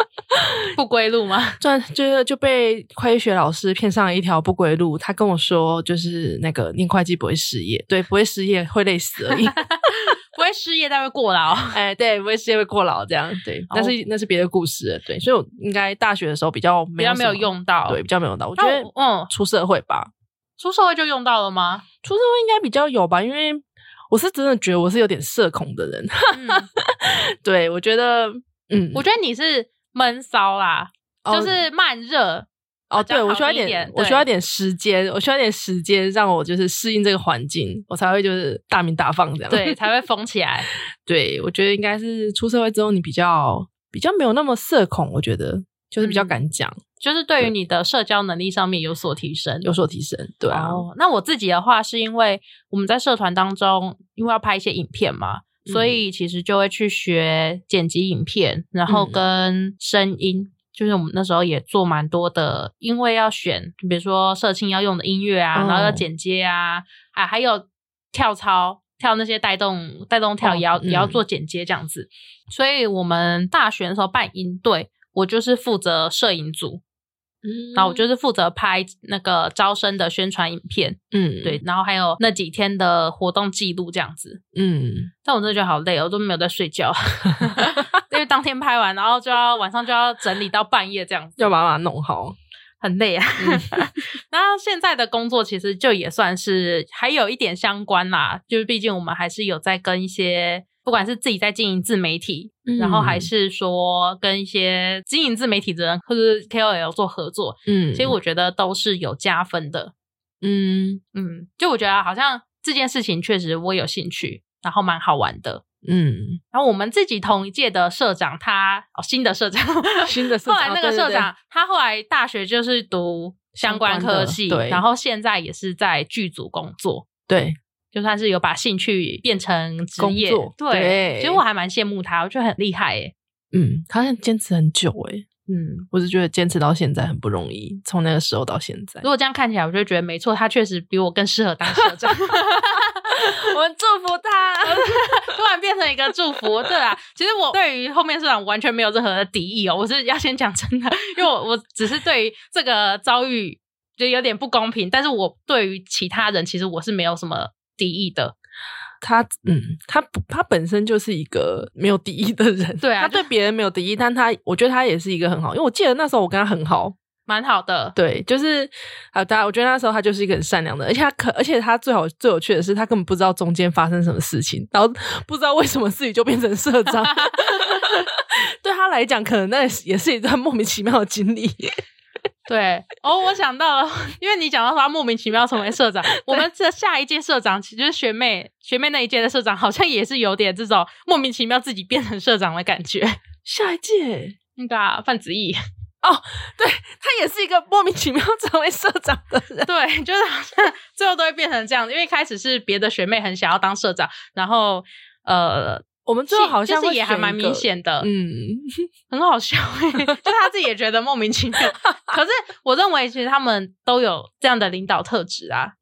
不归路吗？转就是就被会计学老师骗上了一条不归路。他跟我说，就是那个念会计不会失业，对，不会失业会累死而已，不会失业但会过劳。哎，对，不会失业会过劳，这样对，那是那是别的故事，对，所以我应该大学的时候比较比较没有用到，对，比较没有用到。我觉得嗯，出社会吧，出社会就用到了吗？出社会应该比较有吧，因为。我是真的觉得我是有点社恐的人，对我觉得，嗯，我觉得你是闷骚啦，就是慢热哦。对我需要一点，我需要一点时间，我需要一点时间让我就是适应这个环境，我才会就是大名大放这样，对，才会疯起来。对我觉得应该是出社会之后，你比较比较没有那么社恐，我觉得就是比较敢讲。就是对于你的社交能力上面有所提升，有所提升，对啊。那我自己的话，是因为我们在社团当中，因为要拍一些影片嘛，所以其实就会去学剪辑影片，然后跟声音，就是我们那时候也做蛮多的，因为要选，比如说社庆要用的音乐啊，然后要剪接啊，啊还有跳操，跳那些带动带动跳，也要也要做剪接这样子。所以我们大学的时候办营队，我就是负责摄影组。嗯，然后我就是负责拍那个招生的宣传影片，嗯，对，然后还有那几天的活动记录这样子，嗯，但我真的觉得好累，我都没有在睡觉，因为当天拍完，然后就要晚上就要整理到半夜这样子，要把它弄好，很累啊。然后现在的工作其实就也算是还有一点相关啦，就是毕竟我们还是有在跟一些。不管是自己在经营自媒体，然后还是说跟一些经营自媒体的人或者 KOL 做合作，嗯，其实我觉得都是有加分的，嗯。嗯，就我觉得好像这件事情确实我有兴趣，然后蛮好玩的，嗯。然后我们自己同一届的社长，他哦新的社长，新的社长，后来那个社长，他后来大学就是读相关科系，然后现在也是在剧组工作，对。就算是有把兴趣变成职业，对，其实我还蛮羡慕他，我觉得很厉害耶。嗯，他坚持很久诶。嗯，我是觉得坚持到现在很不容易，从那个时候到现在。如果这样看起来，我就觉得没错，他确实比我更适合当社长。我们祝福他，突然变成一个祝福。对啊，其实我对于后面社长完全没有任何的敌意哦。我是要先讲真的，因为我我只是对于这个遭遇就有点不公平，但是我对于其他人，其实我是没有什么。敌意的。他，嗯，他他本身就是一个没有敌意的人，对啊，他对别人没有敌意，但他我觉得他也是一个很好，因为我记得那时候我跟他很好，蛮好的，对，就是啊，大家我觉得那时候他就是一个很善良的，而且他可，而且他最好最有趣的是，他根本不知道中间发生什么事情，然后不知道为什么自己就变成社长 对他来讲，可能那也是一段莫名其妙的经历。对哦，我想到了，因为你讲到他莫名其妙成为社长，我们这下一届社长其实学妹学妹那一届的社长，好像也是有点这种莫名其妙自己变成社长的感觉。下一届那个范子毅哦，对他也是一个莫名其妙成为社长的人。对，就是好像最后都会变成这样，因为开始是别的学妹很想要当社长，然后呃。我们最后好像也还蛮明显的，嗯，很好笑，就他自己也觉得莫名其妙。可是我认为，其实他们都有这样的领导特质啊。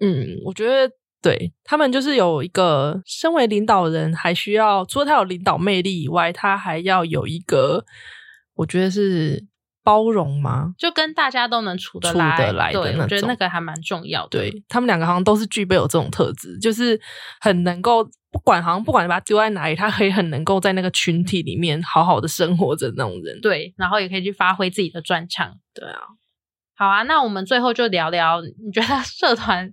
嗯，我觉得对他们就是有一个身为领导人，还需要除了他有领导魅力以外，他还要有一个，我觉得是包容吗？就跟大家都能处得来，对，我觉得那个还蛮重要的。对他们两个好像都是具备有这种特质，就是很能够。不管好像不管你把他丢在哪里，他可以很能够在那个群体里面好好的生活着那种人。对，然后也可以去发挥自己的专长。对啊，好啊，那我们最后就聊聊，你觉得社团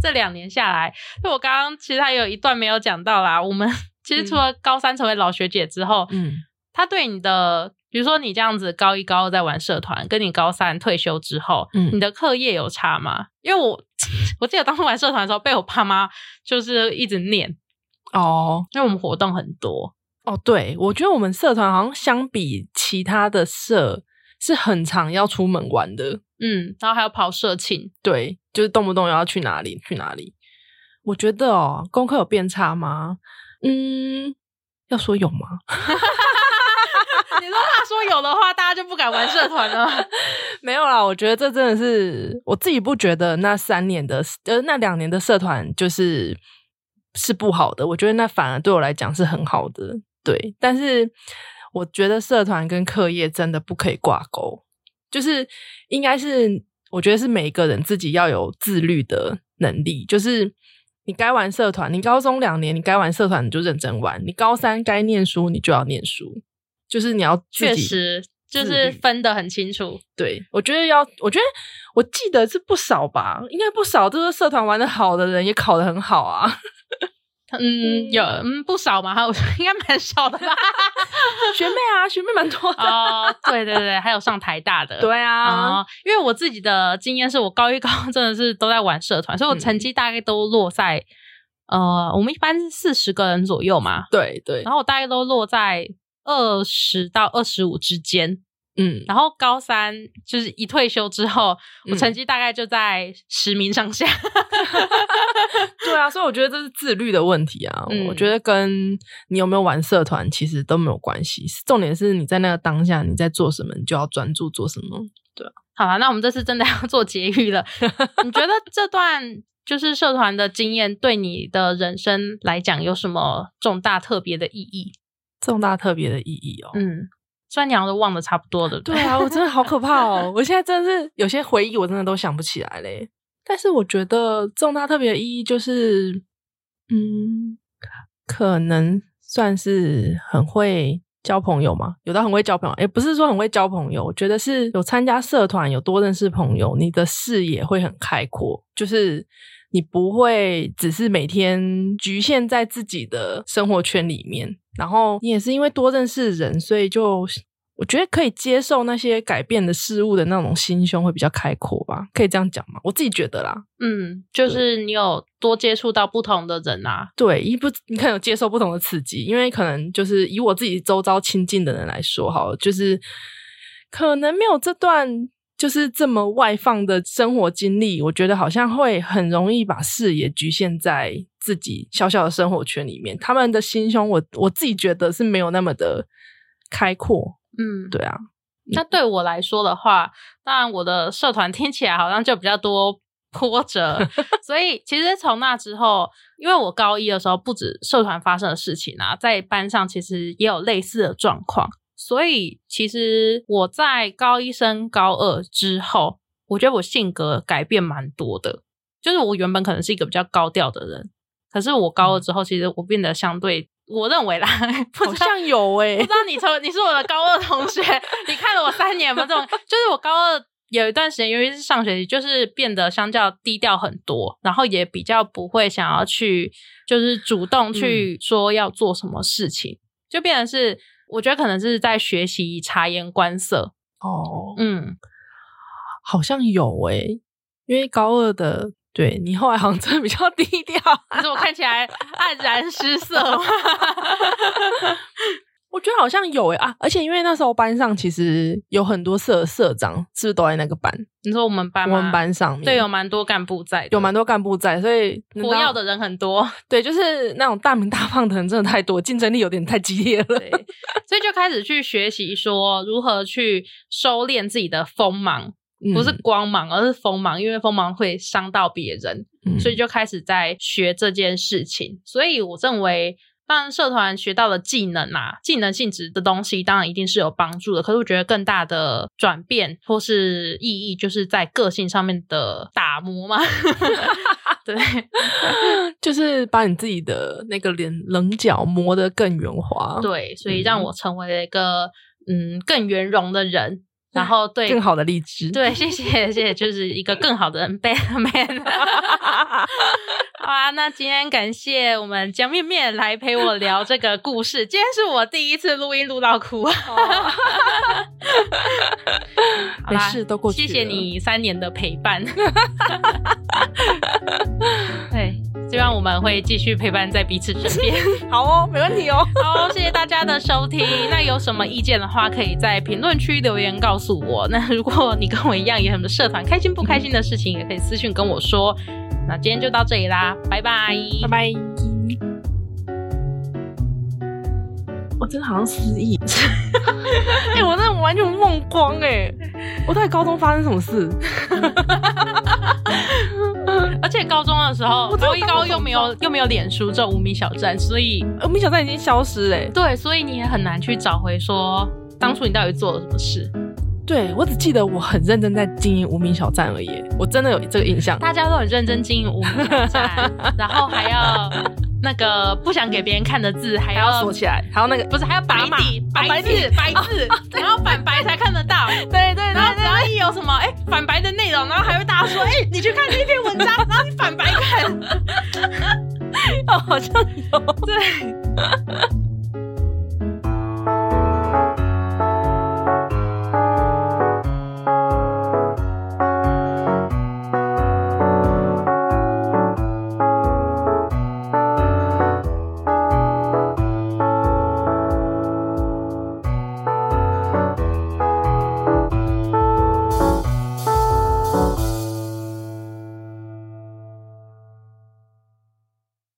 这两年下来，就我刚刚其实还有一段没有讲到啦。我们其实除了高三成为老学姐之后，嗯，他对你的，比如说你这样子高一高二在玩社团，跟你高三退休之后，嗯，你的课业有差吗？因为我 我记得当初玩社团的时候，被我爸妈就是一直念。哦，因为我们活动很多哦。对，我觉得我们社团好像相比其他的社是很常要出门玩的。嗯，然后还要跑社庆，对，就是动不动要去哪里去哪里。我觉得哦，功课有变差吗？嗯，要说有吗？有的话，大家就不敢玩社团了。没有啦，我觉得这真的是我自己不觉得那三年的呃那两年的社团就是。是不好的，我觉得那反而对我来讲是很好的。对，但是我觉得社团跟课业真的不可以挂钩，就是应该是我觉得是每一个人自己要有自律的能力，就是你该玩社团，你高中两年你该玩社团你就认真玩，你高三该念书你就要念书，就是你要确实。就是分得很清楚，对我觉得要，我觉得我记得是不少吧，应该不少，就是社团玩的好的人也考得很好啊。嗯，有嗯不少嘛，我应该蛮少的吧。学妹啊，学妹蛮多的哦。对对对，还有上台大的。对啊，因为我自己的经验是我高一高真的是都在玩社团，所以我成绩大概都落在呃，我们一般是四十个人左右嘛。对对，然后我大概都落在。二十到二十五之间，嗯，然后高三就是一退休之后，我成绩大概就在十名上下。对啊，所以我觉得这是自律的问题啊。我觉得跟你有没有玩社团其实都没有关系，重点是你在那个当下你在做什么，你就要专注做什么。对，好了，那我们这次真的要做结语了。你觉得这段就是社团的经验对你的人生来讲有什么重大特别的意义？重大特别的意义哦，嗯，虽然娘都忘得差不多了，对啊，我真的好可怕哦！我现在真的是有些回忆，我真的都想不起来嘞。但是我觉得重大特别的意义就是，嗯，可能算是很会交朋友嘛，有的很会交朋友，也不是说很会交朋友，我觉得是有参加社团，有多认识朋友，你的视野会很开阔，就是。你不会只是每天局限在自己的生活圈里面，然后你也是因为多认识人，所以就我觉得可以接受那些改变的事物的那种心胸会比较开阔吧，可以这样讲吗？我自己觉得啦，嗯，就是你有多接触到不同的人啊，对，一不你可能有接受不同的刺激，因为可能就是以我自己周遭亲近的人来说，哈，就是可能没有这段。就是这么外放的生活经历，我觉得好像会很容易把视野局限在自己小小的生活圈里面。他们的心胸，我我自己觉得是没有那么的开阔。嗯，对啊。那对我来说的话，当然我的社团听起来好像就比较多波折，所以其实从那之后，因为我高一的时候不止社团发生的事情啊，在班上其实也有类似的状况。所以，其实我在高一升高二之后，我觉得我性格改变蛮多的。就是我原本可能是一个比较高调的人，可是我高二之后，其实我变得相对，我认为啦，好像有诶，不知道你从你是我的高二同学，你看了我三年吗？这种就是我高二有一段时间，尤其是上学期，就是变得相较低调很多，然后也比较不会想要去，就是主动去说要做什么事情，就变成是。我觉得可能是在学习察言观色哦，嗯，好像有诶，因为高二的对你后来好像真的比较低调，可是我看起来黯然失色。我觉得好像有诶啊，而且因为那时候班上其实有很多社社长，是不是都在那个班？你说我们班吗？我们班上面对，有蛮多干部在，有蛮多干部在，所以活跃的人很多。对，就是那种大名大放的人真的太多，竞争力有点太激烈了。所以就开始去学习说如何去收敛自己的锋芒，不是光芒，而是锋芒，因为锋芒会伤到别人，所以就开始在学这件事情。所以我认为。当然，社团学到的技能啊，技能性质的东西，当然一定是有帮助的。可是，我觉得更大的转变或是意义，就是在个性上面的打磨嘛。对，就是把你自己的那个棱棱角磨得更圆滑。对，所以让我成为了一个嗯更圆融的人。然后对更好的荔枝，对，谢谢谢谢，就是一个更好的 人，man。好啊，那今天感谢我们江面面来陪我聊这个故事。今天是我第一次录音录到哭，没事都过去。谢谢你三年的陪伴。我们会继续陪伴在彼此身边。好哦，没问题哦。好，谢谢大家的收听。那有什么意见的话，可以在评论区留言告诉我。那如果你跟我一样有什么社团开心不开心的事情，也可以私信跟我说。那今天就到这里啦，拜拜，拜拜。我真的好像失忆，哎，我真的完全梦光哎！我到底高中发生什么事？且高中的时候，高一高又没有又没有脸书这种无名小站，所以无名小站已经消失嘞。对，所以你也很难去找回说当初你到底做了什么事。对我只记得我很认真在经营无名小站而已，我真的有这个印象。大家都很认真经营无名小站，然后还要那个不想给别人看的字还要锁起来，还有那个不是还要白底白字白字，然后反白才看得到。对对，然后只要一有什么？哎反白的内容，然后还会大家说哎你去看那篇文章，然后你反白看，哦好像有。对。